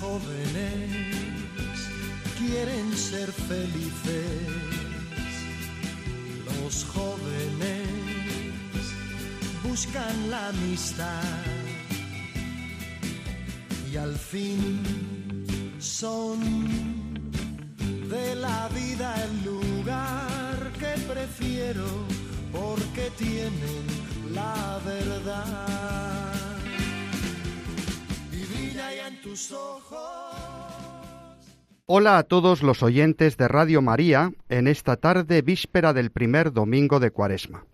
Jóvenes quieren ser felices. Los jóvenes buscan la amistad y al fin son de la vida el lugar que prefiero porque tienen la verdad Hola a todos los oyentes de Radio María en esta tarde víspera del primer domingo de Cuaresma.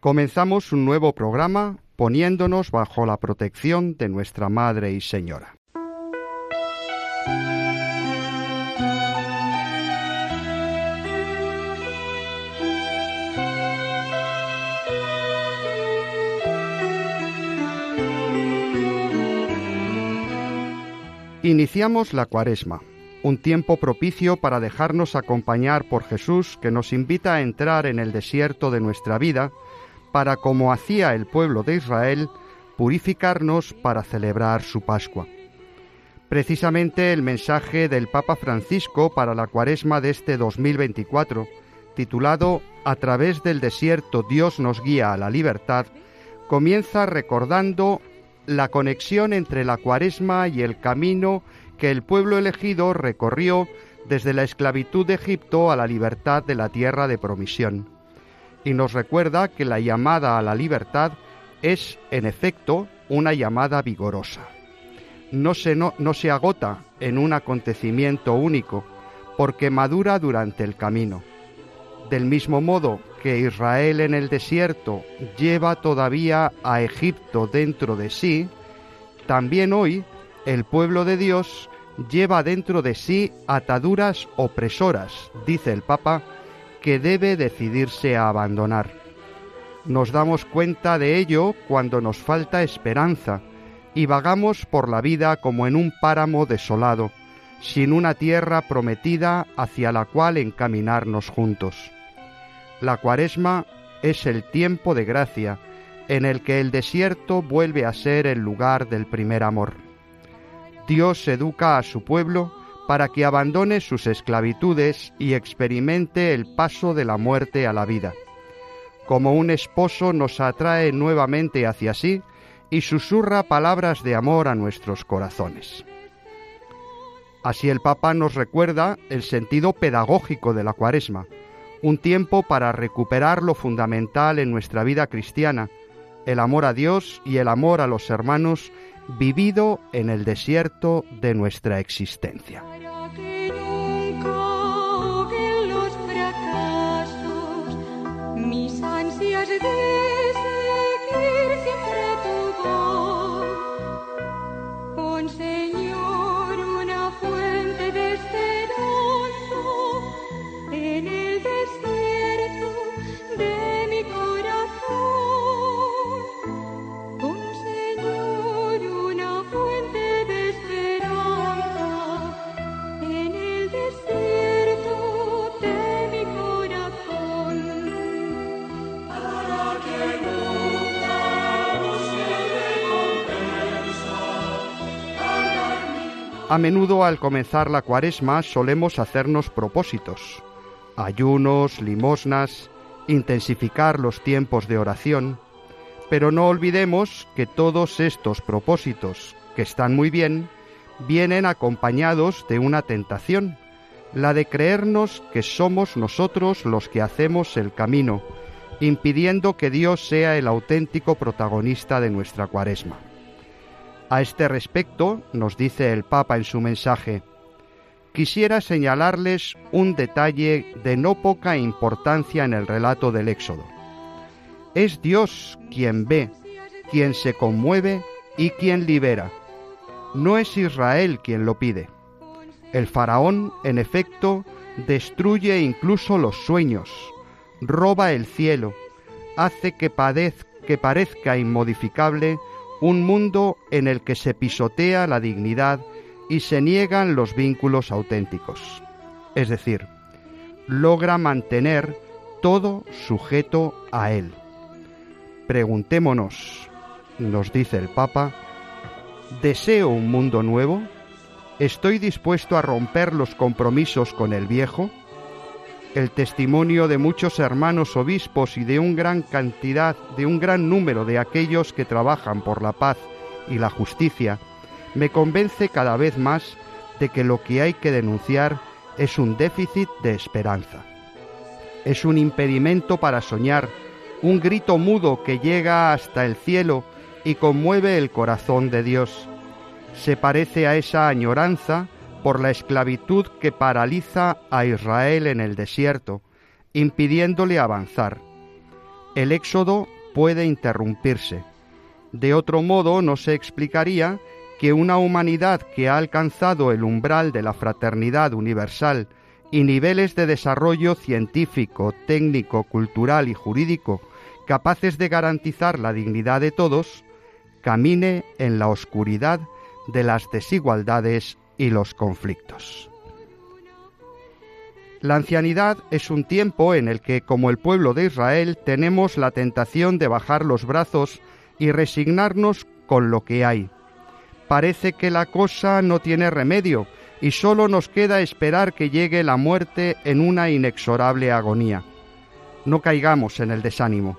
Comenzamos un nuevo programa poniéndonos bajo la protección de nuestra Madre y Señora. Iniciamos la Cuaresma, un tiempo propicio para dejarnos acompañar por Jesús que nos invita a entrar en el desierto de nuestra vida para, como hacía el pueblo de Israel, purificarnos para celebrar su Pascua. Precisamente el mensaje del Papa Francisco para la Cuaresma de este 2024, titulado A través del desierto Dios nos guía a la libertad, comienza recordando la conexión entre la Cuaresma y el camino que el pueblo elegido recorrió desde la esclavitud de Egipto a la libertad de la tierra de promisión. Y nos recuerda que la llamada a la libertad es, en efecto, una llamada vigorosa. No se, no, no se agota en un acontecimiento único, porque madura durante el camino. Del mismo modo que Israel en el desierto lleva todavía a Egipto dentro de sí, también hoy el pueblo de Dios lleva dentro de sí ataduras opresoras, dice el Papa, que debe decidirse a abandonar. Nos damos cuenta de ello cuando nos falta esperanza y vagamos por la vida como en un páramo desolado, sin una tierra prometida hacia la cual encaminarnos juntos. La cuaresma es el tiempo de gracia en el que el desierto vuelve a ser el lugar del primer amor. Dios educa a su pueblo para que abandone sus esclavitudes y experimente el paso de la muerte a la vida. Como un esposo nos atrae nuevamente hacia sí y susurra palabras de amor a nuestros corazones. Así el Papa nos recuerda el sentido pedagógico de la cuaresma, un tiempo para recuperar lo fundamental en nuestra vida cristiana, el amor a Dios y el amor a los hermanos vivido en el desierto de nuestra existencia. A menudo al comenzar la cuaresma solemos hacernos propósitos, ayunos, limosnas, intensificar los tiempos de oración, pero no olvidemos que todos estos propósitos, que están muy bien, vienen acompañados de una tentación, la de creernos que somos nosotros los que hacemos el camino, impidiendo que Dios sea el auténtico protagonista de nuestra cuaresma. A este respecto, nos dice el Papa en su mensaje, quisiera señalarles un detalle de no poca importancia en el relato del Éxodo. Es Dios quien ve, quien se conmueve y quien libera. no es Israel quien lo pide. El faraón, en efecto, destruye incluso los sueños, roba el cielo, hace que, que parezca inmodificable un mundo en el que se pisotea la dignidad y se niegan los vínculos auténticos. Es decir, logra mantener todo sujeto a él. Preguntémonos, nos dice el Papa, ¿deseo un mundo nuevo? ¿Estoy dispuesto a romper los compromisos con el viejo? El testimonio de muchos hermanos obispos y de un gran cantidad, de un gran número de aquellos que trabajan por la paz y la justicia, me convence cada vez más de que lo que hay que denunciar es un déficit de esperanza. Es un impedimento para soñar, un grito mudo que llega hasta el cielo y conmueve el corazón de Dios. Se parece a esa añoranza por la esclavitud que paraliza a Israel en el desierto, impidiéndole avanzar. El éxodo puede interrumpirse. De otro modo no se explicaría que una humanidad que ha alcanzado el umbral de la fraternidad universal y niveles de desarrollo científico, técnico, cultural y jurídico capaces de garantizar la dignidad de todos, camine en la oscuridad de las desigualdades y los conflictos. La ancianidad es un tiempo en el que, como el pueblo de Israel, tenemos la tentación de bajar los brazos y resignarnos con lo que hay. Parece que la cosa no tiene remedio y solo nos queda esperar que llegue la muerte en una inexorable agonía. No caigamos en el desánimo.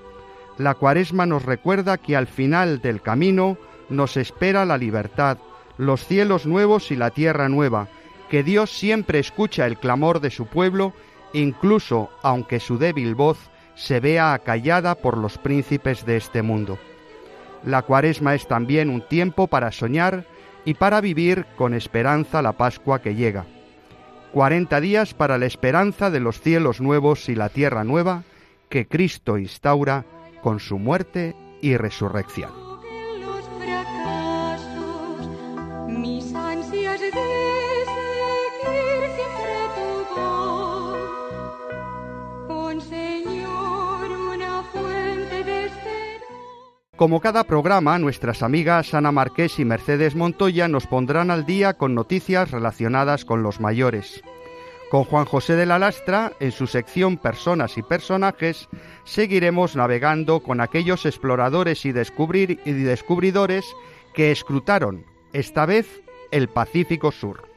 La cuaresma nos recuerda que al final del camino nos espera la libertad, los cielos nuevos y la tierra nueva, que Dios siempre escucha el clamor de su pueblo, incluso aunque su débil voz se vea acallada por los príncipes de este mundo. La cuaresma es también un tiempo para soñar y para vivir con esperanza la Pascua que llega. Cuarenta días para la esperanza de los cielos nuevos y la tierra nueva que Cristo instaura con su muerte y resurrección. Como cada programa, nuestras amigas Ana Marqués y Mercedes Montoya nos pondrán al día con noticias relacionadas con los mayores. Con Juan José de la Lastra, en su sección Personas y Personajes, seguiremos navegando con aquellos exploradores y, descubrir y descubridores que escrutaron, esta vez, el Pacífico Sur.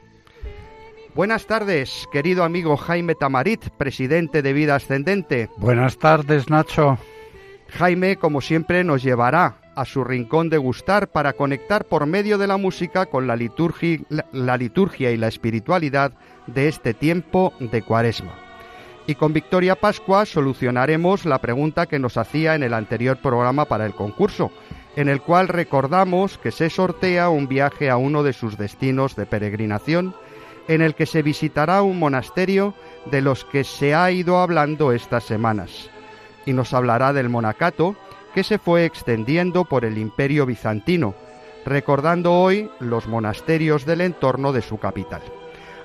Buenas tardes, querido amigo Jaime Tamarit, presidente de Vida Ascendente. Buenas tardes, Nacho. Jaime, como siempre, nos llevará a su rincón de gustar para conectar por medio de la música con la liturgia, la, liturgia y la espiritualidad de este tiempo de Cuaresma. Y con Victoria Pascua solucionaremos la pregunta que nos hacía en el anterior programa para el concurso, en el cual recordamos que se sortea un viaje a uno de sus destinos de peregrinación, en el que se visitará un monasterio de los que se ha ido hablando estas semanas y nos hablará del monacato que se fue extendiendo por el imperio bizantino, recordando hoy los monasterios del entorno de su capital.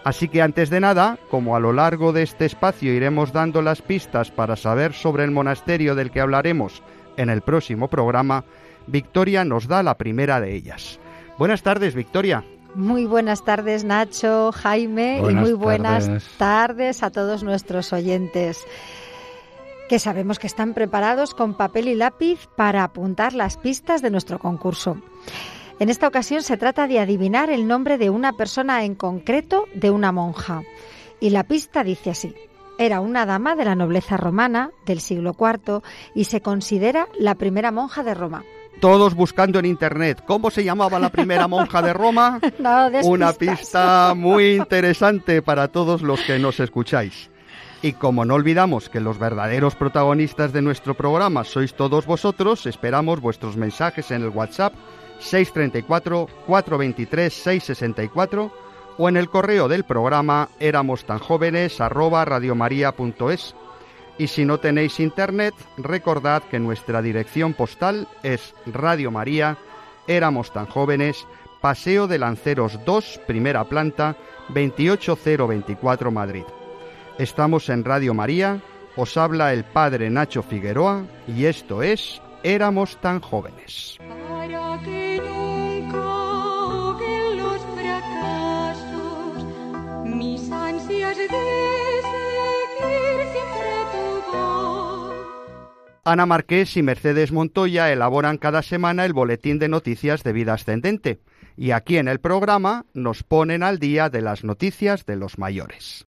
Así que antes de nada, como a lo largo de este espacio iremos dando las pistas para saber sobre el monasterio del que hablaremos en el próximo programa, Victoria nos da la primera de ellas. Buenas tardes, Victoria. Muy buenas tardes, Nacho, Jaime, Buenas y muy buenas tardes. tardes a todos nuestros oyentes que sabemos que están preparados con papel y lápiz para apuntar las pistas de nuestro concurso. En esta ocasión se trata de adivinar el nombre de una persona en concreto de una monja. Y la pista dice así. Era una dama de la nobleza romana del siglo IV y se considera la primera monja de Roma. Todos buscando en internet cómo se llamaba la primera monja de Roma. No Una pista muy interesante para todos los que nos escucháis. Y como no olvidamos que los verdaderos protagonistas de nuestro programa sois todos vosotros, esperamos vuestros mensajes en el WhatsApp 634 423 664 o en el correo del programa éramos tan jóvenes radiomaria.es. Y si no tenéis internet, recordad que nuestra dirección postal es Radio María, éramos tan jóvenes, Paseo de Lanceros 2, primera planta, 28024 Madrid. Estamos en Radio María, os habla el Padre Nacho Figueroa y esto es Éramos tan jóvenes. Para que nunca los fracasos, mis ansias de seguir siempre tu voz. Ana Marqués y Mercedes Montoya elaboran cada semana el boletín de noticias de vida ascendente y aquí en el programa nos ponen al día de las noticias de los mayores.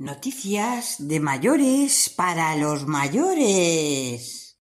Noticias de mayores para los mayores.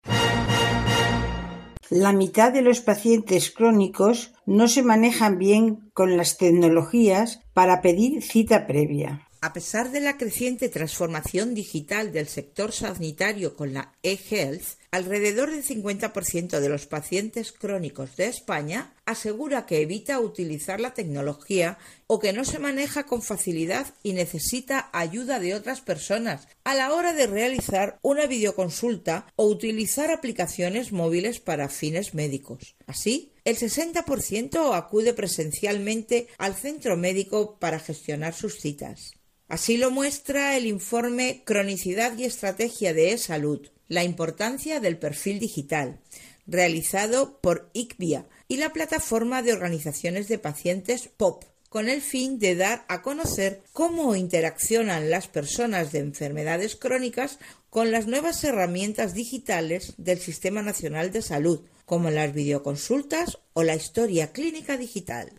La mitad de los pacientes crónicos no se manejan bien con las tecnologías para pedir cita previa. A pesar de la creciente transformación digital del sector sanitario con la e-health, alrededor del 50% de los pacientes crónicos de España asegura que evita utilizar la tecnología o que no se maneja con facilidad y necesita ayuda de otras personas a la hora de realizar una videoconsulta o utilizar aplicaciones móviles para fines médicos. Así, el 60% acude presencialmente al centro médico para gestionar sus citas. Así lo muestra el informe Cronicidad y Estrategia de e-Salud, la importancia del perfil digital, realizado por ICVIA y la plataforma de organizaciones de pacientes POP, con el fin de dar a conocer cómo interaccionan las personas de enfermedades crónicas con las nuevas herramientas digitales del Sistema Nacional de Salud, como las videoconsultas o la historia clínica digital.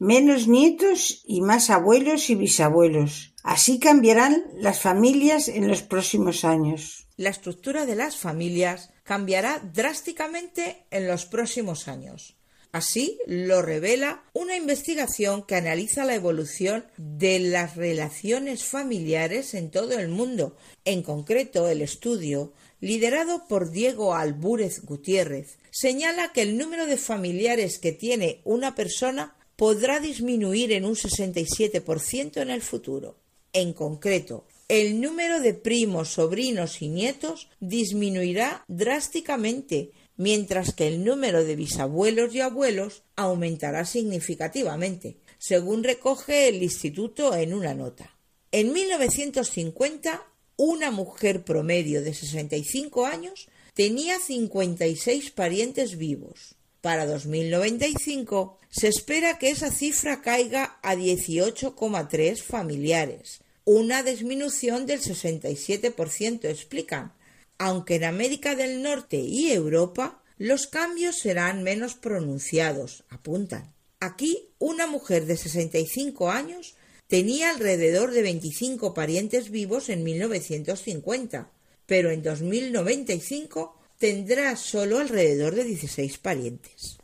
Menos nietos y más abuelos y bisabuelos. Así cambiarán las familias en los próximos años. La estructura de las familias cambiará drásticamente en los próximos años. Así lo revela una investigación que analiza la evolución de las relaciones familiares en todo el mundo. En concreto, el estudio, liderado por Diego Albúrez Gutiérrez, señala que el número de familiares que tiene una persona podrá disminuir en un 67% en el futuro. En concreto, el número de primos, sobrinos y nietos disminuirá drásticamente, mientras que el número de bisabuelos y abuelos aumentará significativamente, según recoge el instituto en una nota. En 1950, una mujer promedio de 65 años tenía 56 parientes vivos. Para 2095 se espera que esa cifra caiga a 18,3 familiares, una disminución del 67%, explican, aunque en América del Norte y Europa los cambios serán menos pronunciados, apuntan. Aquí, una mujer de 65 años tenía alrededor de 25 parientes vivos en 1950, pero en 2095 tendrá solo alrededor de 16 parientes.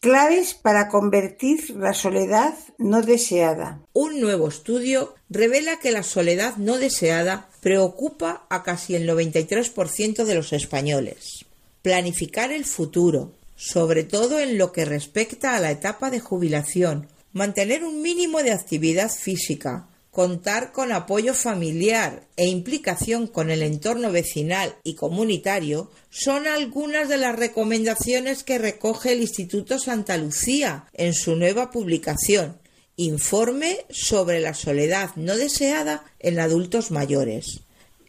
Claves para convertir la soledad no deseada. Un nuevo estudio revela que la soledad no deseada preocupa a casi el 93% de los españoles. Planificar el futuro, sobre todo en lo que respecta a la etapa de jubilación, mantener un mínimo de actividad física, contar con apoyo familiar e implicación con el entorno vecinal y comunitario son algunas de las recomendaciones que recoge el Instituto Santa Lucía en su nueva publicación Informe sobre la soledad no deseada en adultos mayores.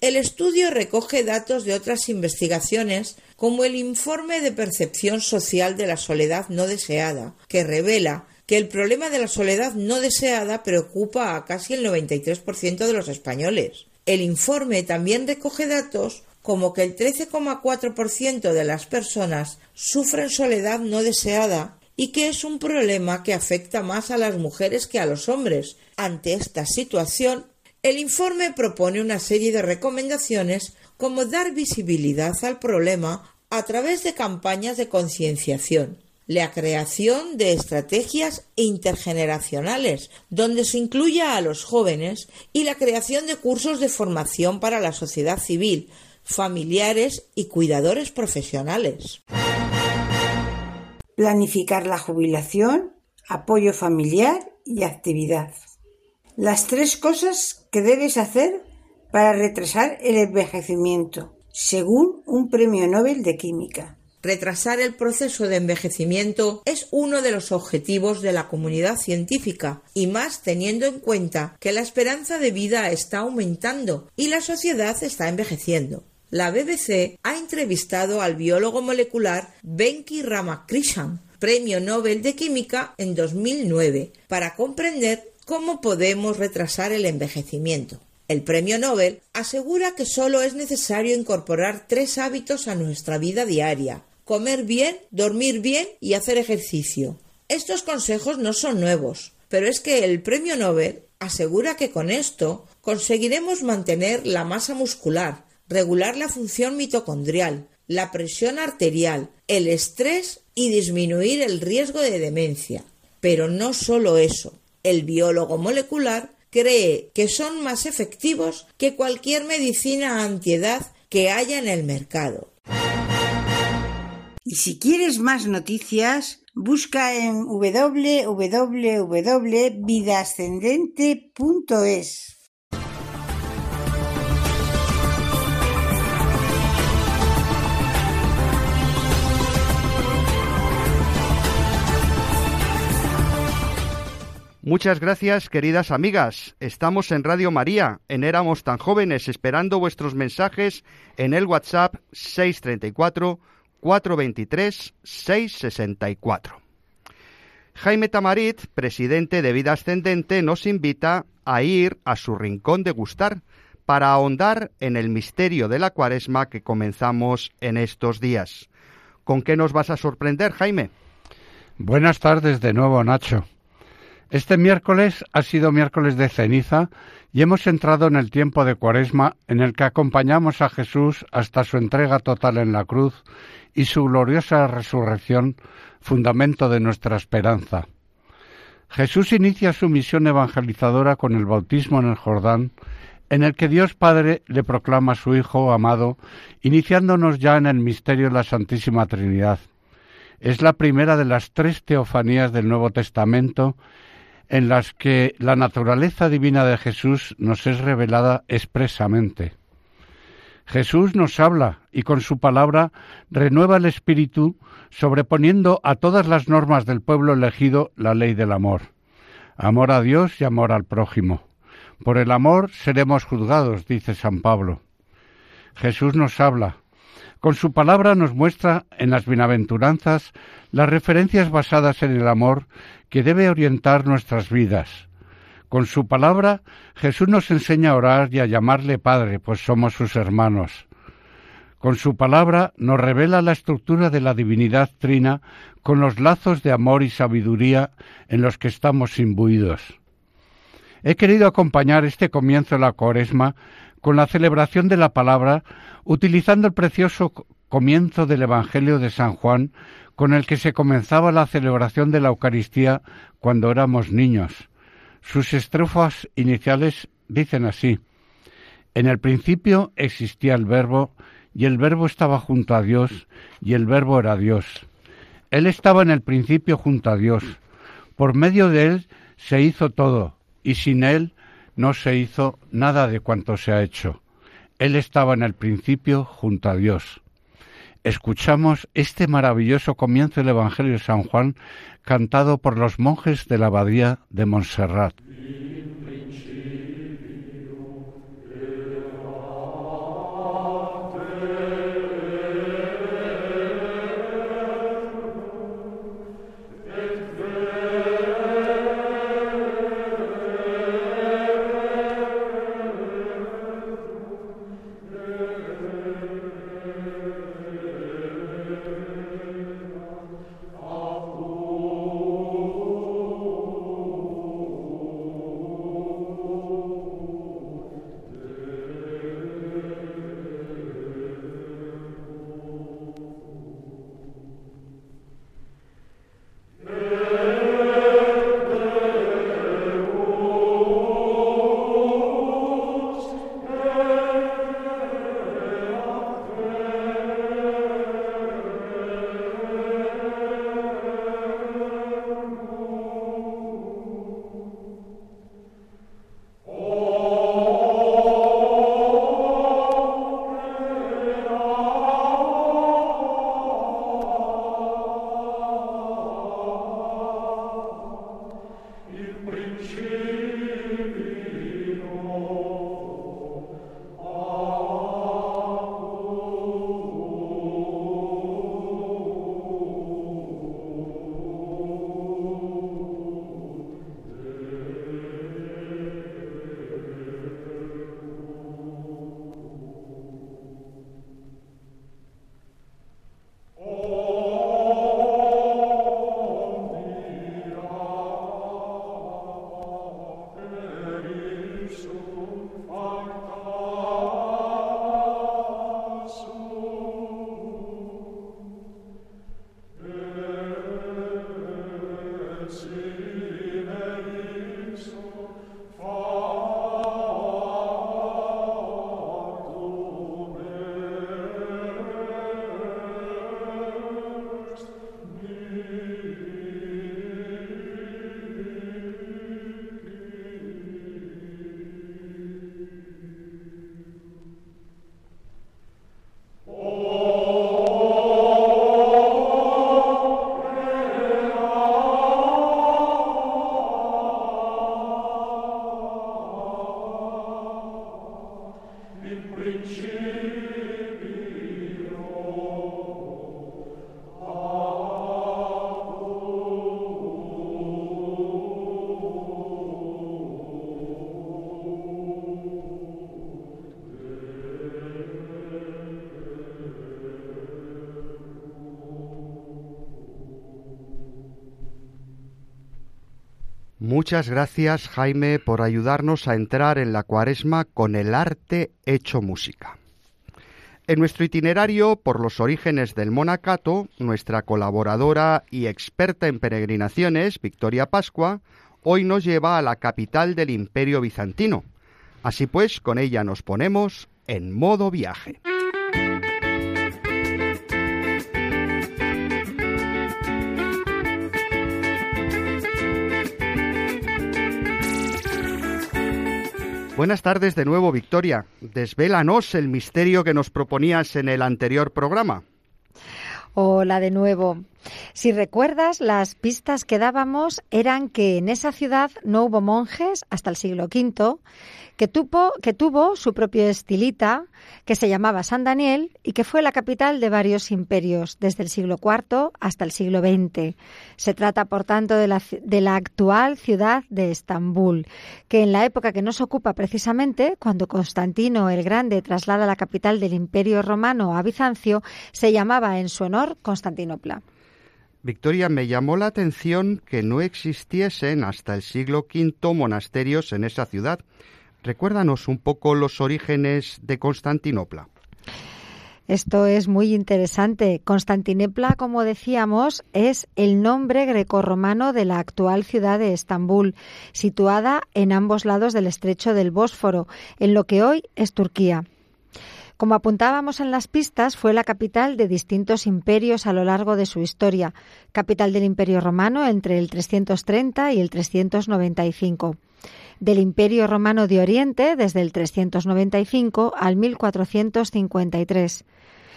El estudio recoge datos de otras investigaciones como el Informe de Percepción Social de la Soledad no deseada, que revela que el problema de la soledad no deseada preocupa a casi el 93% de los españoles. El informe también recoge datos como que el 13,4% de las personas sufren soledad no deseada y que es un problema que afecta más a las mujeres que a los hombres. Ante esta situación, el informe propone una serie de recomendaciones como dar visibilidad al problema a través de campañas de concienciación la creación de estrategias intergeneracionales, donde se incluya a los jóvenes, y la creación de cursos de formación para la sociedad civil, familiares y cuidadores profesionales. Planificar la jubilación, apoyo familiar y actividad. Las tres cosas que debes hacer para retrasar el envejecimiento, según un premio Nobel de Química. Retrasar el proceso de envejecimiento es uno de los objetivos de la comunidad científica, y más teniendo en cuenta que la esperanza de vida está aumentando y la sociedad está envejeciendo. La BBC ha entrevistado al biólogo molecular Venki Ramakrishnan, Premio Nobel de Química en 2009, para comprender cómo podemos retrasar el envejecimiento. El premio Nobel asegura que solo es necesario incorporar tres hábitos a nuestra vida diaria comer bien, dormir bien y hacer ejercicio. Estos consejos no son nuevos, pero es que el premio Nobel asegura que con esto conseguiremos mantener la masa muscular, regular la función mitocondrial, la presión arterial, el estrés y disminuir el riesgo de demencia. Pero no solo eso. El biólogo molecular cree que son más efectivos que cualquier medicina antiedad que haya en el mercado. Y si quieres más noticias, busca en www.vidascendente.es. Muchas gracias, queridas amigas. Estamos en Radio María, en Éramos tan jóvenes, esperando vuestros mensajes en el WhatsApp 634 423 664. Jaime Tamarit, presidente de Vida Ascendente, nos invita a ir a su rincón de gustar para ahondar en el misterio de la cuaresma que comenzamos en estos días. ¿Con qué nos vas a sorprender, Jaime? Buenas tardes de nuevo, Nacho. Este miércoles ha sido miércoles de ceniza y hemos entrado en el tiempo de Cuaresma en el que acompañamos a Jesús hasta su entrega total en la cruz y su gloriosa resurrección, fundamento de nuestra esperanza. Jesús inicia su misión evangelizadora con el bautismo en el Jordán, en el que Dios Padre le proclama su Hijo amado, iniciándonos ya en el misterio de la Santísima Trinidad. Es la primera de las tres teofanías del Nuevo Testamento en las que la naturaleza divina de Jesús nos es revelada expresamente. Jesús nos habla y con su palabra renueva el espíritu, sobreponiendo a todas las normas del pueblo elegido la ley del amor. Amor a Dios y amor al prójimo. Por el amor seremos juzgados, dice San Pablo. Jesús nos habla. Con su palabra nos muestra en las bienaventuranzas las referencias basadas en el amor que debe orientar nuestras vidas. Con su palabra Jesús nos enseña a orar y a llamarle Padre, pues somos sus hermanos. Con su palabra nos revela la estructura de la divinidad trina con los lazos de amor y sabiduría en los que estamos imbuidos. He querido acompañar este comienzo de la cuaresma con la celebración de la palabra, utilizando el precioso comienzo del Evangelio de San Juan, con el que se comenzaba la celebración de la Eucaristía cuando éramos niños. Sus estrofas iniciales dicen así En el principio existía el Verbo, y el Verbo estaba junto a Dios, y el Verbo era Dios. Él estaba en el principio junto a Dios. Por medio de él se hizo todo, y sin él no se hizo nada de cuanto se ha hecho. Él estaba en el principio junto a Dios escuchamos este maravilloso comienzo del Evangelio de San Juan cantado por los monjes de la abadía de Montserrat. Muchas gracias, Jaime, por ayudarnos a entrar en la cuaresma con el arte hecho música. En nuestro itinerario por los orígenes del monacato, nuestra colaboradora y experta en peregrinaciones, Victoria Pascua, hoy nos lleva a la capital del Imperio Bizantino. Así pues, con ella nos ponemos en modo viaje. Buenas tardes de nuevo, Victoria. Desvélanos el misterio que nos proponías en el anterior programa. Hola de nuevo. Si recuerdas, las pistas que dábamos eran que en esa ciudad no hubo monjes hasta el siglo V, que tuvo, su propio estilita, que se llamaba San Daniel y que fue la capital de varios imperios, desde el siglo IV hasta el siglo XX. Se trata, por tanto, de la, de la actual ciudad de Estambul, que en la época que nos ocupa precisamente, cuando Constantino el Grande traslada la capital del Imperio Romano a Bizancio, se llamaba en su honor Constantinopla. Victoria, me llamó la atención que no existiesen hasta el siglo V monasterios en esa ciudad. Recuérdanos un poco los orígenes de Constantinopla. Esto es muy interesante. Constantinopla, como decíamos, es el nombre grecorromano de la actual ciudad de Estambul, situada en ambos lados del estrecho del Bósforo, en lo que hoy es Turquía. Como apuntábamos en las pistas, fue la capital de distintos imperios a lo largo de su historia, capital del Imperio Romano entre el 330 y el 395 del Imperio Romano de Oriente desde el 395 al 1453.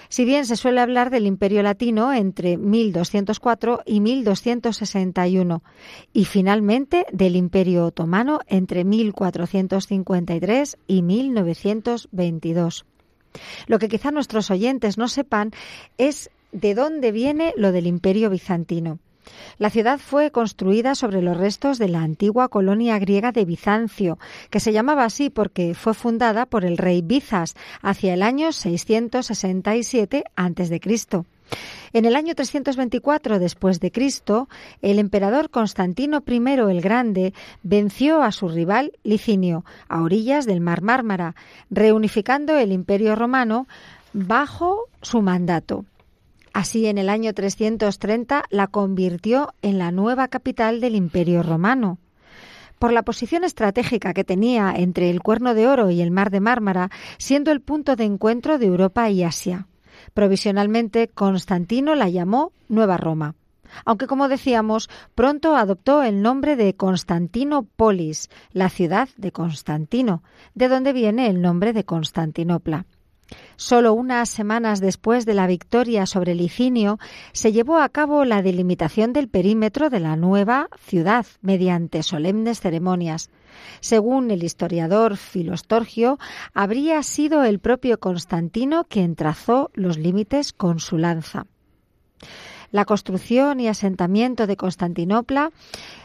Si bien se suele hablar del Imperio Latino entre 1204 y 1261 y finalmente del Imperio Otomano entre 1453 y 1922. Lo que quizá nuestros oyentes no sepan es de dónde viene lo del Imperio Bizantino. La ciudad fue construida sobre los restos de la antigua colonia griega de Bizancio, que se llamaba así porque fue fundada por el rey Bizas hacia el año 667 a.C. En el año 324 después de Cristo, el emperador Constantino I el Grande venció a su rival Licinio a orillas del Mar Mármara, reunificando el Imperio romano bajo su mandato. Así, en el año 330 la convirtió en la nueva capital del Imperio romano. Por la posición estratégica que tenía entre el Cuerno de Oro y el Mar de Mármara, siendo el punto de encuentro de Europa y Asia. Provisionalmente, Constantino la llamó Nueva Roma. Aunque, como decíamos, pronto adoptó el nombre de Constantinopolis, la ciudad de Constantino, de donde viene el nombre de Constantinopla. Solo unas semanas después de la victoria sobre Licinio, se llevó a cabo la delimitación del perímetro de la nueva ciudad mediante solemnes ceremonias. Según el historiador Filostorgio, habría sido el propio Constantino quien trazó los límites con su lanza. La construcción y asentamiento de Constantinopla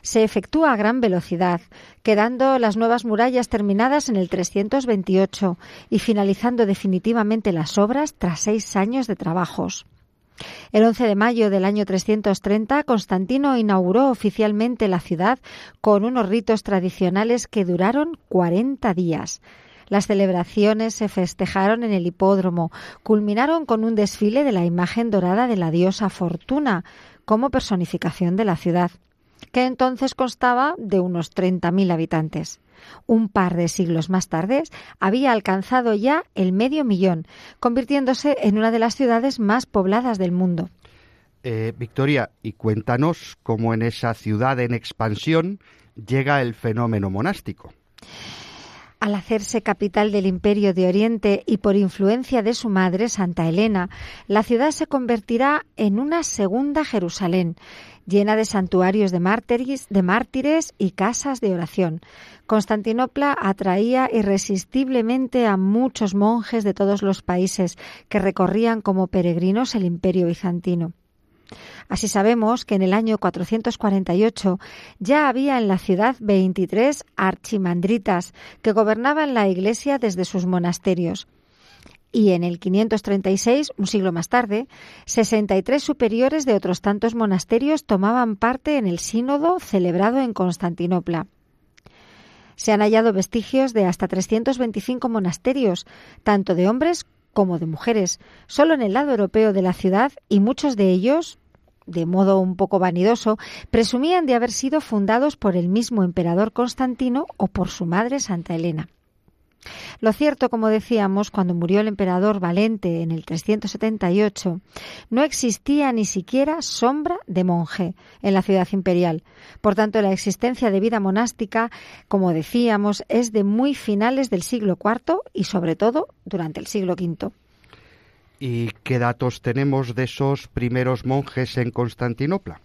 se efectúa a gran velocidad, quedando las nuevas murallas terminadas en el 328 y finalizando definitivamente las obras tras seis años de trabajos. El 11 de mayo del año 330, Constantino inauguró oficialmente la ciudad con unos ritos tradicionales que duraron 40 días. Las celebraciones se festejaron en el hipódromo, culminaron con un desfile de la imagen dorada de la diosa Fortuna como personificación de la ciudad, que entonces constaba de unos 30.000 habitantes. Un par de siglos más tarde había alcanzado ya el medio millón, convirtiéndose en una de las ciudades más pobladas del mundo. Eh, Victoria, y cuéntanos cómo en esa ciudad en expansión llega el fenómeno monástico. Al hacerse capital del Imperio de Oriente y por influencia de su madre, Santa Elena, la ciudad se convertirá en una segunda Jerusalén, llena de santuarios de mártires, de mártires y casas de oración. Constantinopla atraía irresistiblemente a muchos monjes de todos los países que recorrían como peregrinos el Imperio bizantino. Así sabemos que en el año 448 ya había en la ciudad 23 archimandritas que gobernaban la iglesia desde sus monasterios. Y en el 536, un siglo más tarde, 63 superiores de otros tantos monasterios tomaban parte en el sínodo celebrado en Constantinopla. Se han hallado vestigios de hasta 325 monasterios, tanto de hombres como de mujeres, solo en el lado europeo de la ciudad y muchos de ellos, de modo un poco vanidoso, presumían de haber sido fundados por el mismo emperador Constantino o por su madre Santa Elena. Lo cierto, como decíamos, cuando murió el emperador Valente en el 378, no existía ni siquiera sombra de monje en la ciudad imperial. Por tanto, la existencia de vida monástica, como decíamos, es de muy finales del siglo IV y sobre todo durante el siglo V. ¿Y qué datos tenemos de esos primeros monjes en Constantinopla?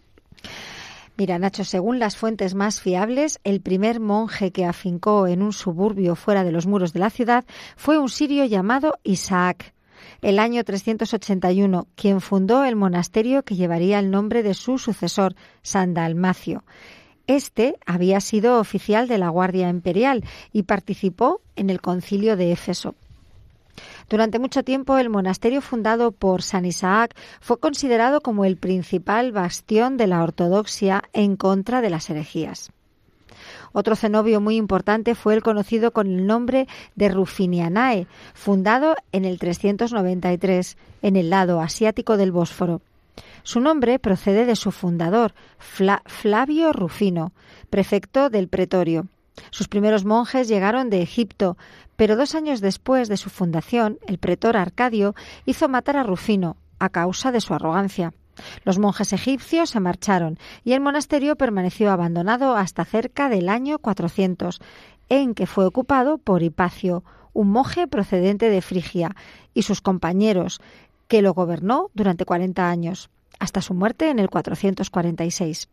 Mira, Nacho, según las fuentes más fiables, el primer monje que afincó en un suburbio fuera de los muros de la ciudad fue un sirio llamado Isaac, el año 381, quien fundó el monasterio que llevaría el nombre de su sucesor, San Dalmacio. Este había sido oficial de la Guardia Imperial y participó en el concilio de Éfeso. Durante mucho tiempo el monasterio fundado por San Isaac fue considerado como el principal bastión de la ortodoxia en contra de las herejías. Otro cenobio muy importante fue el conocido con el nombre de Rufinianae, fundado en el 393 en el lado asiático del Bósforo. Su nombre procede de su fundador, Flavio Rufino, prefecto del pretorio. Sus primeros monjes llegaron de Egipto, pero dos años después de su fundación, el pretor Arcadio hizo matar a Rufino a causa de su arrogancia. Los monjes egipcios se marcharon y el monasterio permaneció abandonado hasta cerca del año 400, en que fue ocupado por Hipacio, un monje procedente de Frigia, y sus compañeros, que lo gobernó durante 40 años, hasta su muerte en el 446.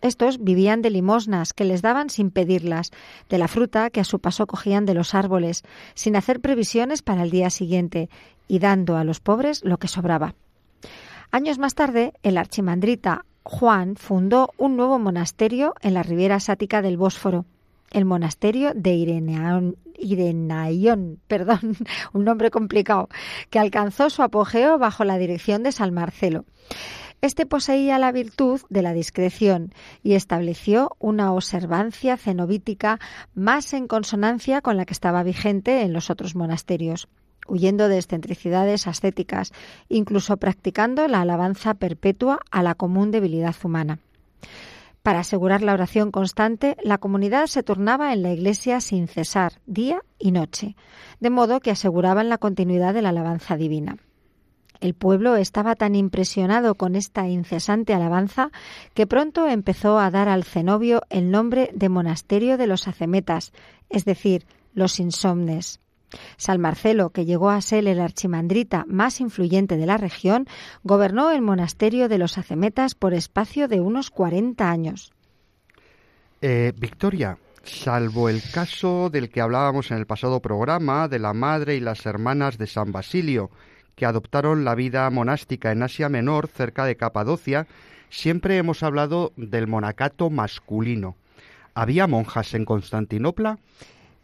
Estos vivían de limosnas que les daban sin pedirlas, de la fruta que a su paso cogían de los árboles, sin hacer previsiones para el día siguiente, y dando a los pobres lo que sobraba. Años más tarde, el archimandrita Juan fundó un nuevo monasterio en la ribera sática del Bósforo, el monasterio de Irenaión, perdón, un nombre complicado, que alcanzó su apogeo bajo la dirección de San Marcelo. Este poseía la virtud de la discreción y estableció una observancia cenobítica más en consonancia con la que estaba vigente en los otros monasterios huyendo de excentricidades ascéticas, incluso practicando la alabanza perpetua a la común debilidad humana. Para asegurar la oración constante, la comunidad se turnaba en la iglesia sin cesar, día y noche, de modo que aseguraban la continuidad de la alabanza divina. El pueblo estaba tan impresionado con esta incesante alabanza que pronto empezó a dar al cenobio el nombre de monasterio de los acemetas, es decir, los insomnes. San Marcelo, que llegó a ser el archimandrita más influyente de la región, gobernó el monasterio de los acemetas por espacio de unos 40 años. Eh, Victoria, salvo el caso del que hablábamos en el pasado programa de la madre y las hermanas de San Basilio, que adoptaron la vida monástica en Asia Menor, cerca de Capadocia, siempre hemos hablado del monacato masculino. ¿Había monjas en Constantinopla?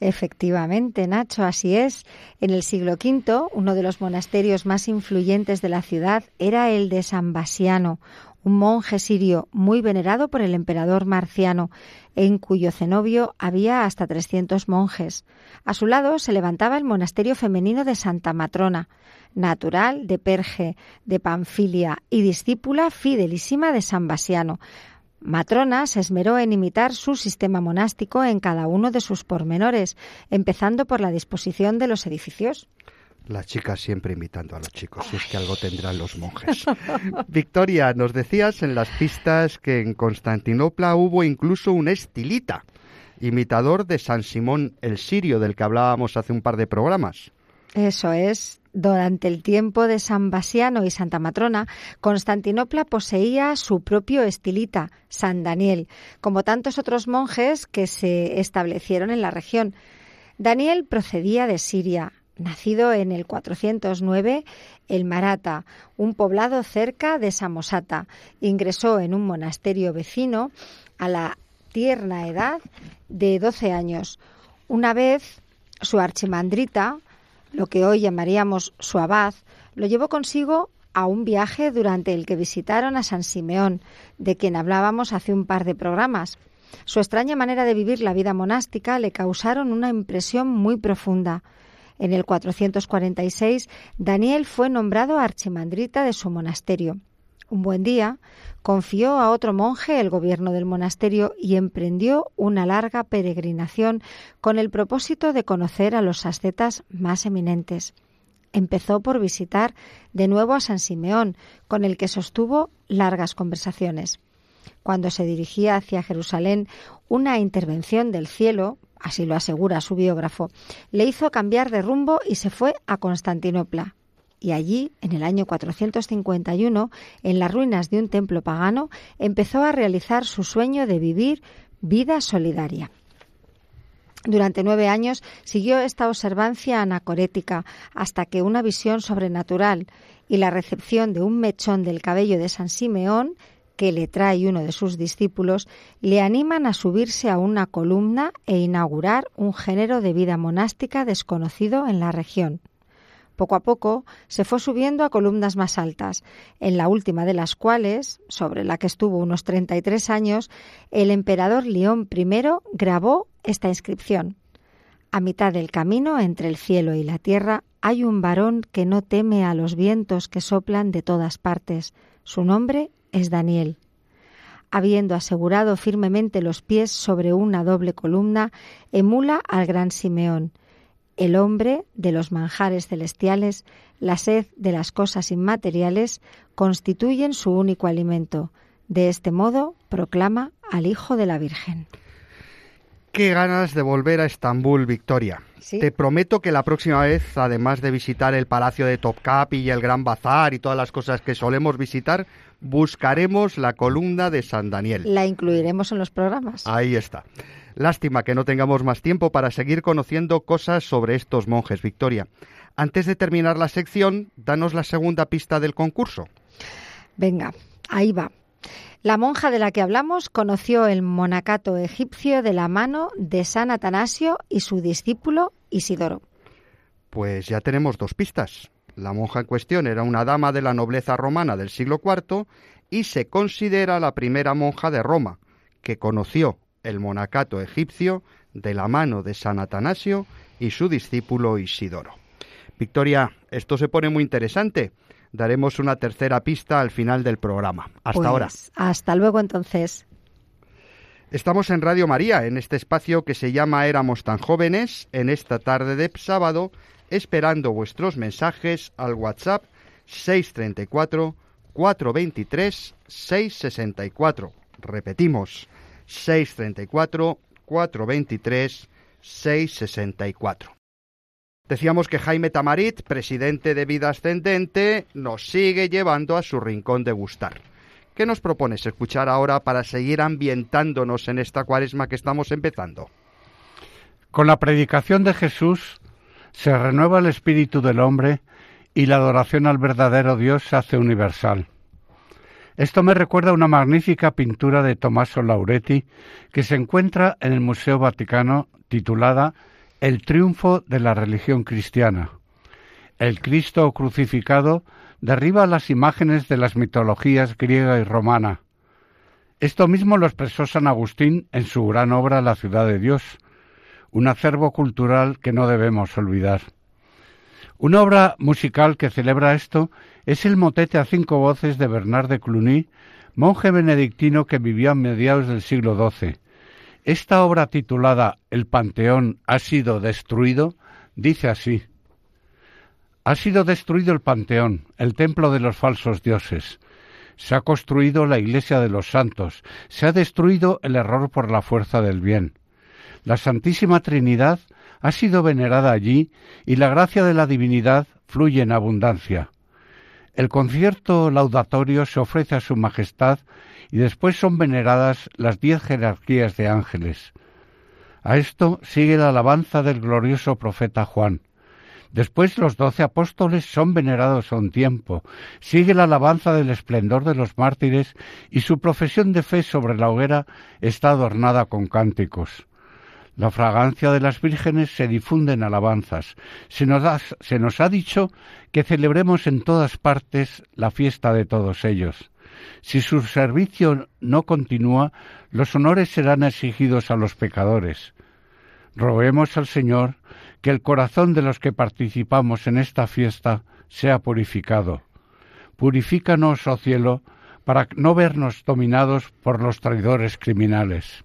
Efectivamente, Nacho, así es. En el siglo V, uno de los monasterios más influyentes de la ciudad era el de San Basiano, un monje sirio muy venerado por el emperador Marciano, en cuyo cenobio había hasta 300 monjes. A su lado se levantaba el monasterio femenino de Santa Matrona, natural de Perge, de Panfilia y discípula fidelísima de San Basiano. Matrona se esmeró en imitar su sistema monástico en cada uno de sus pormenores, empezando por la disposición de los edificios. Las chicas siempre imitando a los chicos, si es que algo tendrán los monjes. Victoria, nos decías en las pistas que en Constantinopla hubo incluso un estilita, imitador de San Simón el Sirio, del que hablábamos hace un par de programas. Eso es. Durante el tiempo de San Basiano y Santa Matrona, Constantinopla poseía su propio estilita, San Daniel, como tantos otros monjes que se establecieron en la región. Daniel procedía de Siria, nacido en el 409, el Marata, un poblado cerca de Samosata. Ingresó en un monasterio vecino a la tierna edad de 12 años. Una vez su archimandrita lo que hoy llamaríamos su abad, lo llevó consigo a un viaje durante el que visitaron a San Simeón, de quien hablábamos hace un par de programas. Su extraña manera de vivir la vida monástica le causaron una impresión muy profunda. En el 446, Daniel fue nombrado archimandrita de su monasterio. Un buen día, confió a otro monje el gobierno del monasterio y emprendió una larga peregrinación con el propósito de conocer a los ascetas más eminentes. Empezó por visitar de nuevo a San Simeón, con el que sostuvo largas conversaciones. Cuando se dirigía hacia Jerusalén, una intervención del cielo, así lo asegura su biógrafo, le hizo cambiar de rumbo y se fue a Constantinopla. Y allí, en el año 451, en las ruinas de un templo pagano, empezó a realizar su sueño de vivir vida solidaria. Durante nueve años siguió esta observancia anacorética hasta que una visión sobrenatural y la recepción de un mechón del cabello de San Simeón que le trae uno de sus discípulos, le animan a subirse a una columna e inaugurar un género de vida monástica desconocido en la región. Poco a poco se fue subiendo a columnas más altas, en la última de las cuales, sobre la que estuvo unos 33 años, el emperador León I grabó esta inscripción. A mitad del camino entre el cielo y la tierra hay un varón que no teme a los vientos que soplan de todas partes. Su nombre es Daniel. Habiendo asegurado firmemente los pies sobre una doble columna, emula al gran Simeón. El hombre de los manjares celestiales, la sed de las cosas inmateriales, constituyen su único alimento. De este modo proclama al Hijo de la Virgen. Qué ganas de volver a Estambul, Victoria. Te prometo que la próxima vez, además de visitar el Palacio de Topkapi y el Gran Bazar y todas las cosas que solemos visitar, buscaremos la columna de San Daniel. La incluiremos en los programas. Ahí está. Lástima que no tengamos más tiempo para seguir conociendo cosas sobre estos monjes, Victoria. Antes de terminar la sección, danos la segunda pista del concurso. Venga, ahí va. La monja de la que hablamos conoció el monacato egipcio de la mano de San Atanasio y su discípulo Isidoro. Pues ya tenemos dos pistas. La monja en cuestión era una dama de la nobleza romana del siglo IV y se considera la primera monja de Roma, que conoció el monacato egipcio de la mano de San Atanasio y su discípulo Isidoro. Victoria, esto se pone muy interesante. Daremos una tercera pista al final del programa. Hasta Pues, ahora. Hasta luego entonces. Estamos en Radio María, en este espacio que se llama Éramos tan jóvenes, en esta tarde de sábado, esperando vuestros mensajes al WhatsApp 634 423 664. Repetimos, 634 423 664. Decíamos que Jaime Tamarit, presidente de Vida Ascendente, nos sigue llevando a su rincón de gustar. ¿Qué nos propones escuchar ahora para seguir ambientándonos en esta cuaresma que estamos empezando? Con la predicación de Jesús se renueva el espíritu del hombre y la adoración al verdadero Dios se hace universal. Esto me recuerda a una magnífica pintura de Tommaso Lauretti que se encuentra en el Museo Vaticano titulada El triunfo de la religión cristiana. El Cristo crucificado derriba las imágenes de las mitologías griega y romana. Esto mismo lo expresó San Agustín en su gran obra La ciudad de Dios, un acervo cultural que no debemos olvidar. Una obra musical que celebra esto es el motete a cinco voces de Bernard de Cluny, monje benedictino que vivió a mediados del siglo XII. Esta obra titulada El Panteón ha sido destruido dice así. Ha sido destruido el Panteón, el templo de los falsos dioses. Se ha construido la iglesia de los santos. Se ha destruido el error por la fuerza del bien. La Santísima Trinidad ha sido venerada allí y la gracia de la divinidad fluye en abundancia. El concierto laudatorio se ofrece a Su Majestad y después son veneradas las diez jerarquías de ángeles. A esto sigue la alabanza del glorioso profeta Juan. Después los doce apóstoles son venerados a un tiempo. Sigue la alabanza del esplendor de los mártires y su profesión de fe sobre la hoguera está adornada con cánticos. La fragancia de las vírgenes se difunde en alabanzas. Se nos, se nos ha dicho que celebremos en todas partes la fiesta de todos ellos. Si su servicio no continúa, los honores serán exigidos a los pecadores. Roguemos al Señor que el corazón de los que participamos en esta fiesta sea purificado. Purifícanos, oh cielo, para no vernos dominados por los traidores criminales.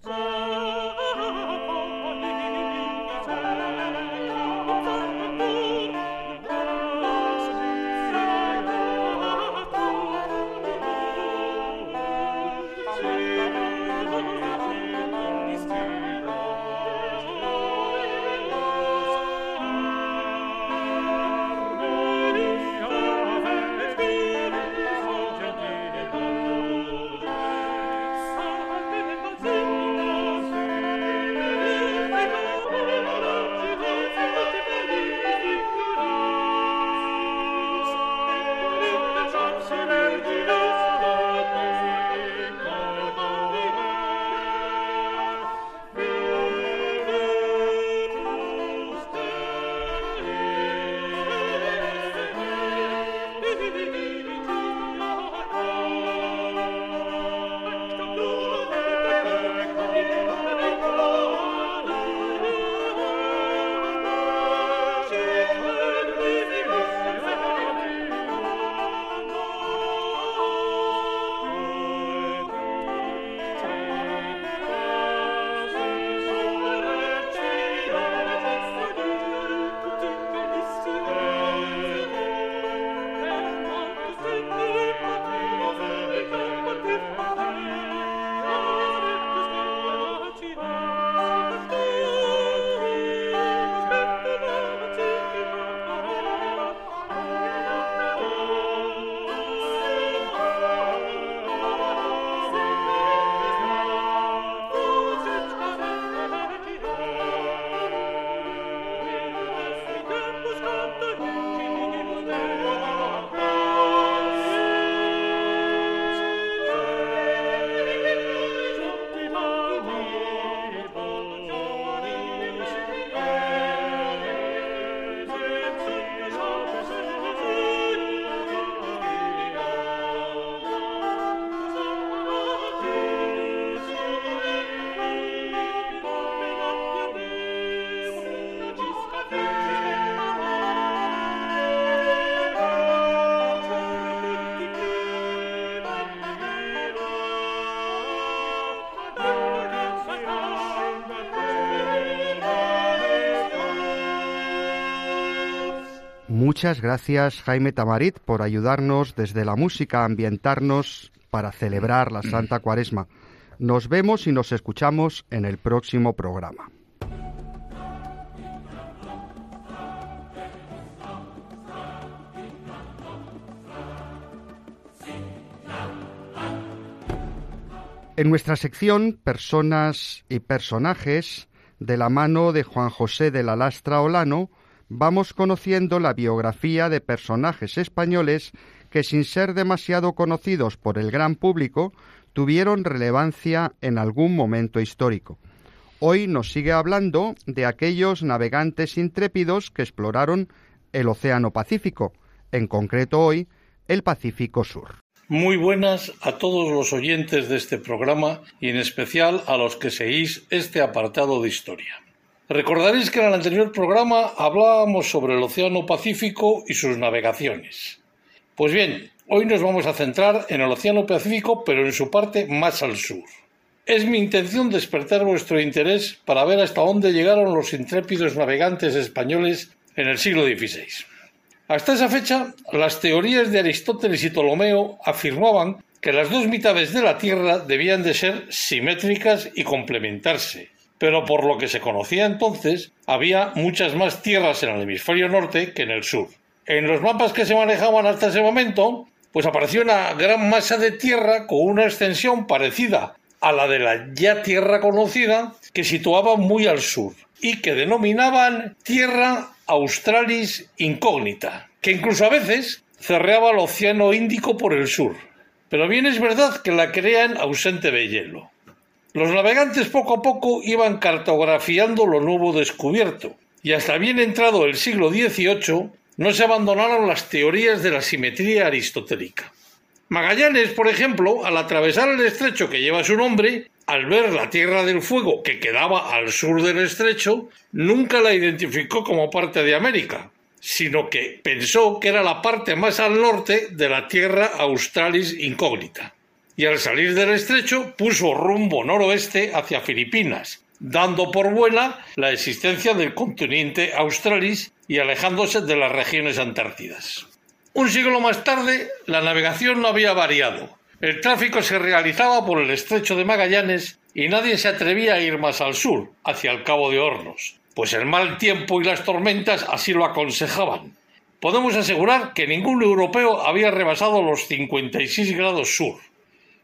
Muchas gracias Jaime Tamarit por ayudarnos desde la música a ambientarnos para celebrar la Santa Cuaresma. Nos vemos y nos escuchamos en el próximo programa. En nuestra sección Personas y Personajes, de la mano de Juan José de la Lastra Olano, vamos conociendo la biografía de personajes españoles que sin ser demasiado conocidos por el gran público, tuvieron relevancia en algún momento histórico. Hoy nos sigue hablando de aquellos navegantes intrépidos que exploraron el Océano Pacífico, en concreto hoy el Pacífico Sur. Muy buenas a todos los oyentes de este programa y en especial a los que seguís este apartado de historia. Recordaréis que en el anterior programa hablábamos sobre el Océano Pacífico y sus navegaciones. Pues bien, hoy nos vamos a centrar en el Océano Pacífico, pero en su parte más al sur. Es mi intención despertar vuestro interés para ver hasta dónde llegaron los intrépidos navegantes españoles en el siglo XVI. Hasta esa fecha, las teorías de Aristóteles y Ptolomeo afirmaban que las dos mitades de la Tierra debían de ser simétricas y complementarse, pero por lo que se conocía entonces, había muchas más tierras en el hemisferio norte que en el sur. En los mapas que se manejaban hasta ese momento, pues apareció una gran masa de tierra con una extensión parecida a la de la ya tierra conocida que situaba muy al sur y que denominaban Tierra Australis Incógnita, que incluso a veces cerreaba el Océano Índico por el sur. Pero bien es verdad que la crean ausente de hielo. Los navegantes poco a poco iban cartografiando lo nuevo descubierto, y hasta bien entrado el siglo XVIII no se abandonaron las teorías de la simetría aristotélica. Magallanes, por ejemplo, al atravesar el estrecho que lleva su nombre, al ver la Tierra del Fuego que quedaba al sur del estrecho, nunca la identificó como parte de América, sino que pensó que era la parte más al norte de la Tierra Australis incógnita. Y al salir del estrecho puso rumbo noroeste hacia Filipinas, dando por buena la existencia del continente Australis y alejándose de las regiones antártidas. Un siglo más tarde, la navegación no había variado. El tráfico se realizaba por el estrecho de Magallanes y nadie se atrevía a ir más al sur, hacia el Cabo de Hornos, pues el mal tiempo y las tormentas así lo aconsejaban. Podemos asegurar que ningún europeo había rebasado los 56 grados sur.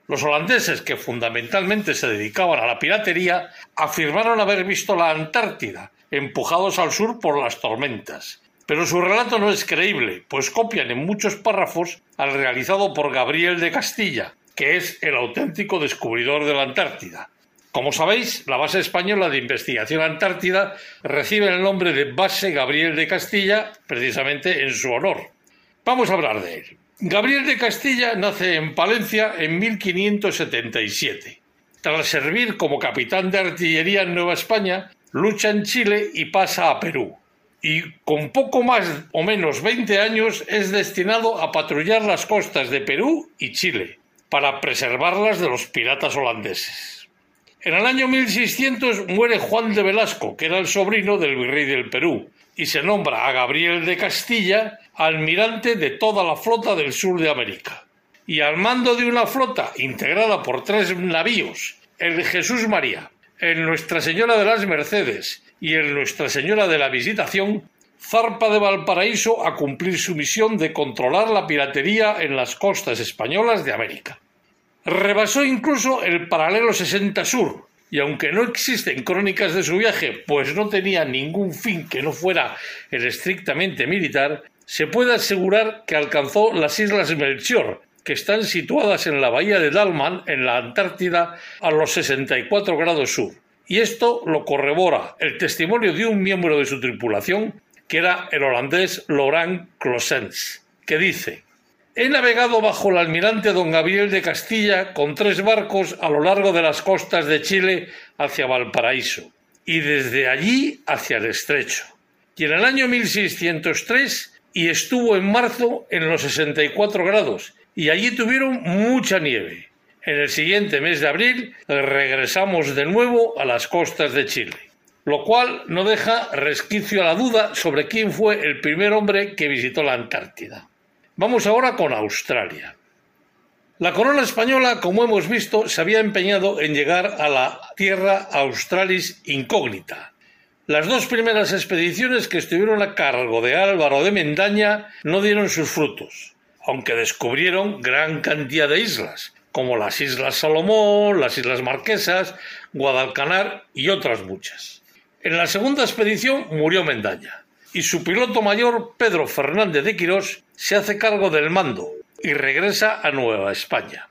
Los holandeses, que fundamentalmente se dedicaban a la piratería, afirmaron haber visto la Antártida, empujados al sur por las tormentas. Pero su relato no es creíble, pues copian en muchos párrafos al realizado por Gabriel de Castilla, que es el auténtico descubridor de la Antártida. Como sabéis, la base española de investigación antártida recibe el nombre de Base Gabriel de Castilla precisamente en su honor. Vamos a hablar de él. Gabriel de Castilla nace en Palencia en 1577. Tras servir como capitán de artillería en Nueva España, lucha en Chile y pasa a Perú y con poco más o menos 20 años es destinado a patrullar las costas de Perú y Chile para preservarlas de los piratas holandeses. En el año 1600 muere Juan de Velasco, que era el sobrino del virrey del Perú, y se nombra a Gabriel de Castilla almirante de toda la flota del sur de América. Y al mando de una flota integrada por tres navíos, el Jesús María, el Nuestra Señora de las Mercedes y el Nuestra Señora de la Visitación, zarpa de Valparaíso a cumplir su misión de controlar la piratería en las costas españolas de América. Rebasó incluso el paralelo 60 Sur, y aunque no existen crónicas de su viaje, pues no tenía ningún fin que no fuera el estrictamente militar, se puede asegurar que alcanzó las Islas Melchior, que están situadas en la bahía de Dalman, en la Antártida, a los 64 grados sur y esto lo corrobora el testimonio de un miembro de su tripulación, que era el holandés Laurent Closens, que dice He navegado bajo el almirante don Gabriel de Castilla con tres barcos a lo largo de las costas de Chile hacia Valparaíso y desde allí hacia el estrecho. Y en el año 1603 y estuvo en marzo en los 64 grados y allí tuvieron mucha nieve. En el siguiente mes de abril regresamos de nuevo a las costas de Chile, lo cual no deja resquicio a la duda sobre quién fue el primer hombre que visitó la Antártida. Vamos ahora con Australia. La corona española, como hemos visto, se había empeñado en llegar a la Tierra Australis incógnita. Las dos primeras expediciones que estuvieron a cargo de Álvaro de Mendaña no dieron sus frutos, aunque descubrieron gran cantidad de islas, como las Islas Salomón, las Islas Marquesas, Guadalcanar y otras muchas. En la segunda expedición murió Mendaña y su piloto mayor, Pedro Fernández de Quirós, se hace cargo del mando y regresa a Nueva España.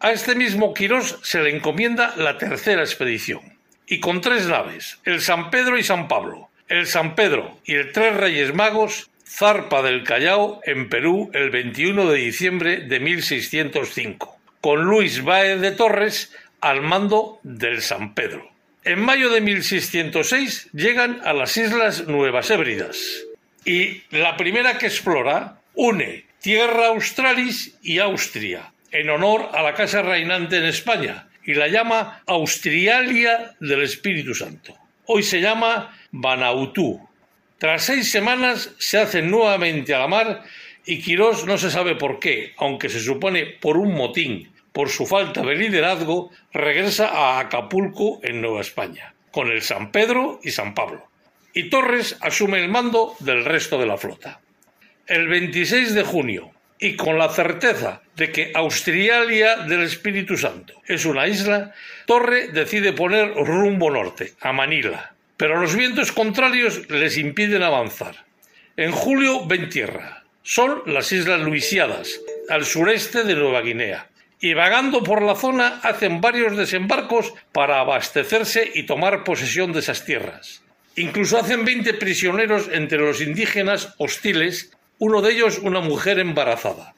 A este mismo Quirós se le encomienda la tercera expedición, y con tres naves, el San Pedro y San Pablo, el San Pedro y el Tres Reyes Magos, zarpa del Callao en Perú el 21 de diciembre de 1605 con Luis Báez de Torres al mando del San Pedro. En mayo de 1606 llegan a las Islas Nuevas Hébridas y la primera que explora une Tierra Australis y Austria en honor a la casa reinante en España y la llama Austrialia del Espíritu Santo. Hoy se llama Banautú. Tras seis semanas se hacen nuevamente a la mar y Quirós no se sabe por qué, aunque se supone por un motín por su falta de liderazgo, regresa a Acapulco, en Nueva España, con el San Pedro y San Pablo. Y Torres asume el mando del resto de la flota. El 26 de junio, y con la certeza de que Australia del Espíritu Santo es una isla, Torre decide poner rumbo norte, a Manila. Pero los vientos contrarios les impiden avanzar. En julio ven tierra. Son las Islas Luisiadas, al sureste de Nueva Guinea y vagando por la zona hacen varios desembarcos para abastecerse y tomar posesión de esas tierras. Incluso hacen 20 prisioneros entre los indígenas hostiles, uno de ellos una mujer embarazada.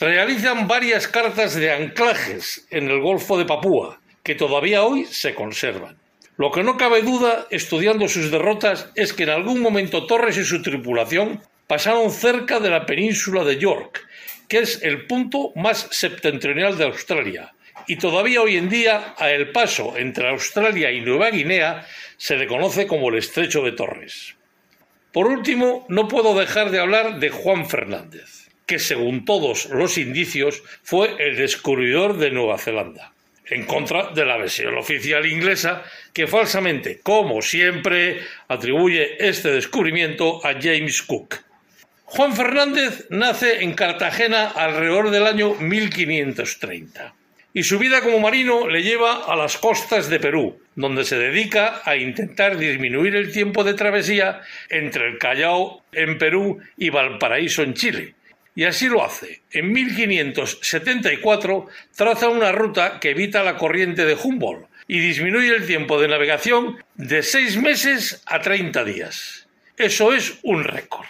Realizan varias cartas de anclajes en el Golfo de Papúa, que todavía hoy se conservan. Lo que no cabe duda, estudiando sus derrotas, es que en algún momento Torres y su tripulación pasaron cerca de la península de York, que es el punto más septentrional de Australia, y todavía hoy en día a el paso entre Australia y Nueva Guinea se le conoce como el Estrecho de Torres. Por último, no puedo dejar de hablar de Juan Fernández, que según todos los indicios fue el descubridor de Nueva Zelanda en contra de la versión oficial inglesa que falsamente, como siempre, atribuye este descubrimiento a James Cook. Juan Fernández nace en Cartagena alrededor del año 1530 y su vida como marino le lleva a las costas de Perú, donde se dedica a intentar disminuir el tiempo de travesía entre el Callao en Perú y Valparaíso en Chile, y así lo hace. En 1574 traza una ruta que evita la corriente de Humboldt y disminuye el tiempo de navegación de seis meses a 30 días. Eso es un récord.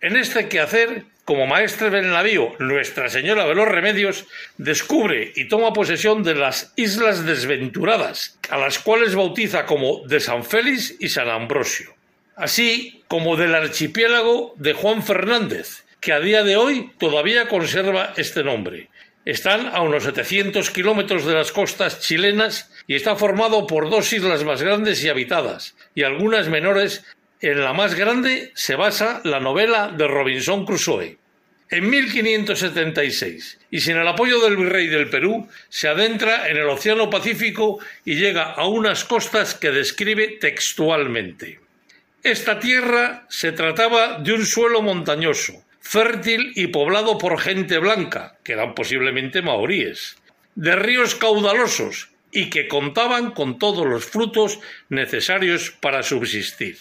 En este quehacer, como maestre del navío Nuestra Señora de los Remedios, descubre y toma posesión de las Islas Desventuradas, a las cuales bautiza como de San Félix y San Ambrosio, así como del archipiélago de Juan Fernández, que a día de hoy todavía conserva este nombre. Están a unos 700 kilómetros de las costas chilenas y está formado por dos islas más grandes y habitadas, y algunas menores. En la más grande se basa la novela de Robinson Crusoe. En 1576, y sin el apoyo del virrey del Perú, se adentra en el Océano Pacífico y llega a unas costas que describe textualmente. Esta tierra se trataba de un suelo montañoso, fértil y poblado por gente blanca, que eran posiblemente maoríes, de ríos caudalosos y que contaban con todos los frutos necesarios para subsistir.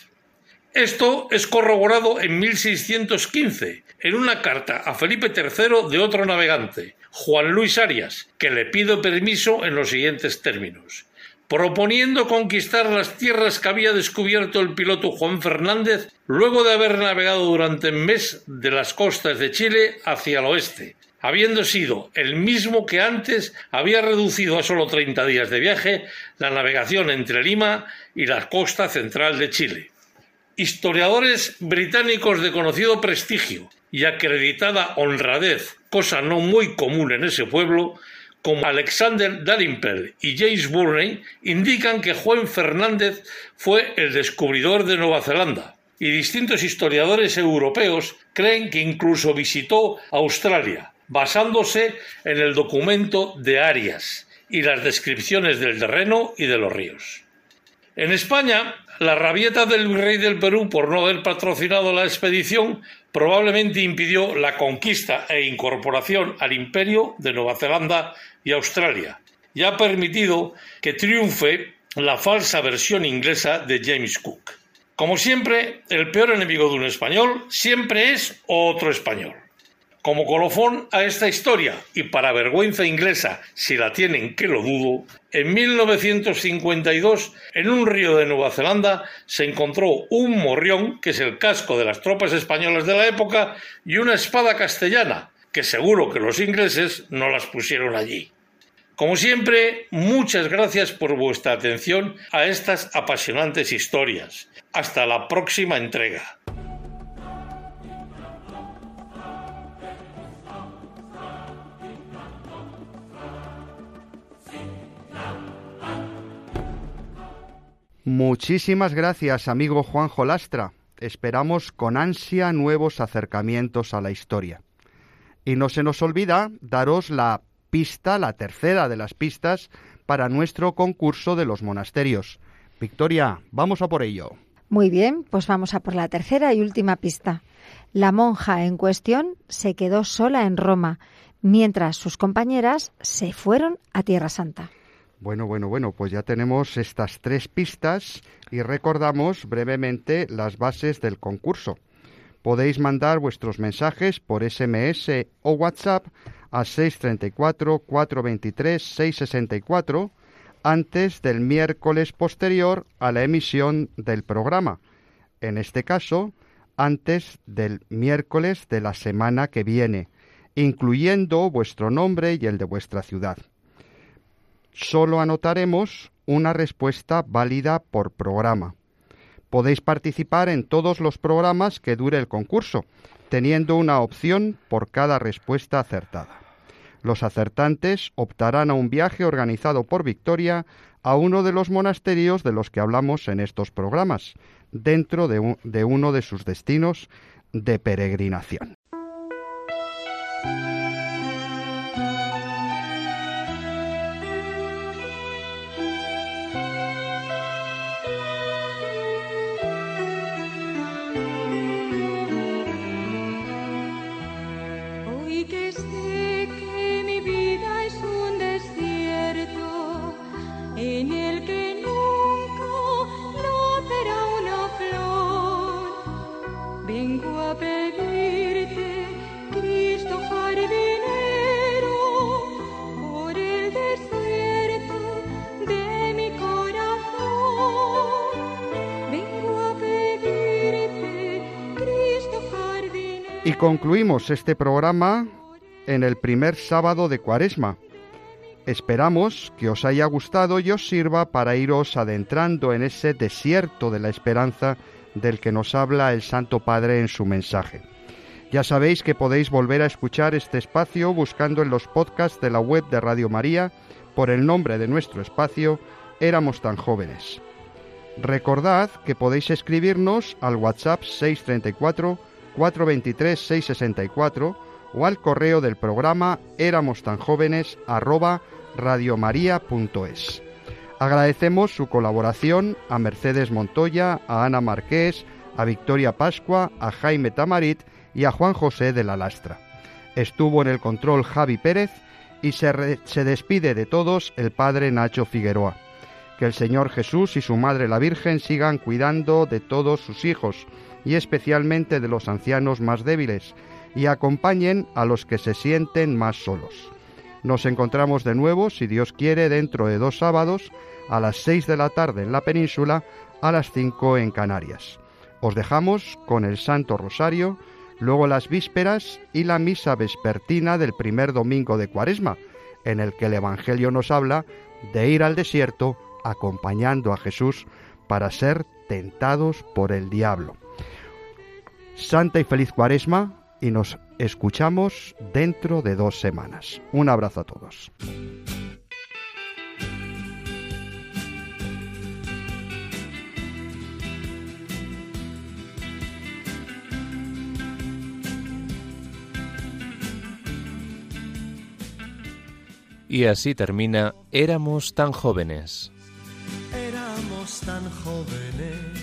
Esto es corroborado en 1615 en una carta a Felipe III de otro navegante, Juan Luis Arias, que le pide permiso en los siguientes términos proponiendo conquistar las tierras que había descubierto el piloto Juan Fernández luego de haber navegado durante un mes de las costas de Chile hacia el oeste, habiendo sido el mismo que antes había reducido a solo 30 días de viaje la navegación entre Lima y la costa central de Chile. Historiadores británicos de conocido prestigio y acreditada honradez, cosa no muy común en ese pueblo, como Alexander Dalrymple y James Burney indican que Juan Fernández fue el descubridor de Nueva Zelanda, y distintos historiadores europeos creen que incluso visitó Australia, basándose en el documento de Arias y las descripciones del terreno y de los ríos. En España, la rabieta del virrey del Perú por no haber patrocinado la expedición probablemente impidió la conquista e incorporación al imperio de Nueva Zelanda y Australia, y ha permitido que triunfe la falsa versión inglesa de James Cook. Como siempre, el peor enemigo de un español siempre es otro español. Como colofón a esta historia, y para vergüenza inglesa, si la tienen que lo dudo, en 1952, en un río de Nueva Zelanda, se encontró un morrión, que es el casco de las tropas españolas de la época, y una espada castellana, que seguro que los ingleses no las pusieron allí. Como siempre, muchas gracias por vuestra atención a estas apasionantes historias. Hasta la próxima entrega. Muchísimas gracias, amigo Juanjo Lastra. Esperamos con ansia nuevos acercamientos a la historia. Y no se nos olvida daros la pista, la tercera de las pistas, para nuestro concurso de los monasterios. Victoria, vamos a por ello. Muy bien, pues vamos a por la tercera y última pista. La monja en cuestión se quedó sola en Roma, mientras sus compañeras se fueron a Tierra Santa. Bueno, bueno, bueno, pues ya tenemos estas tres pistas y recordamos brevemente las bases del concurso. Podéis mandar vuestros mensajes por SMS o WhatsApp a 634 423 664 antes del miércoles posterior a la emisión del programa. En este caso, antes del miércoles de la semana que viene, incluyendo vuestro nombre y el de vuestra ciudad. Solo anotaremos una respuesta válida por programa. Podéis participar en todos los programas que dure el concurso, teniendo una opción por cada respuesta acertada. Los acertantes optarán a un viaje organizado por Victoria a uno de los monasterios de los que hablamos en estos programas, dentro de, de uno de sus destinos de peregrinación. Concluimos este programa en el primer sábado de Cuaresma. Esperamos que os haya gustado y os sirva para iros adentrando en ese desierto de la esperanza del que nos habla el Santo Padre en su mensaje. Ya sabéis que podéis volver a escuchar este espacio buscando en los podcasts de la web de Radio María por el nombre de nuestro espacio Éramos tan jóvenes. Recordad que podéis escribirnos al WhatsApp 634 423 664 o al correo del programa éramos tan jóvenes arroba radiomaria.es. Agradecemos su colaboración a Mercedes Montoya, a Ana Marqués, a Victoria Pascua, a Jaime Tamarit y a Juan José de la Lastra. Estuvo en el control Javi Pérez y se, se despide de todos el padre Nacho Figueroa. Que el Señor Jesús y su Madre la Virgen sigan cuidando de todos sus hijos y especialmente de los ancianos más débiles y acompañen a los que se sienten más solos. Nos encontramos de nuevo, si Dios quiere, dentro de dos sábados, a las seis de la tarde en la península, a las cinco en Canarias. Os dejamos con el Santo Rosario, luego las vísperas y la misa vespertina del primer domingo de Cuaresma, en el que el Evangelio nos habla de ir al desierto acompañando a Jesús para ser tentados por el diablo. Santa y feliz Cuaresma y nos escuchamos dentro de dos semanas. Un abrazo a todos. Y así termina Éramos tan jóvenes, Éramos tan jóvenes.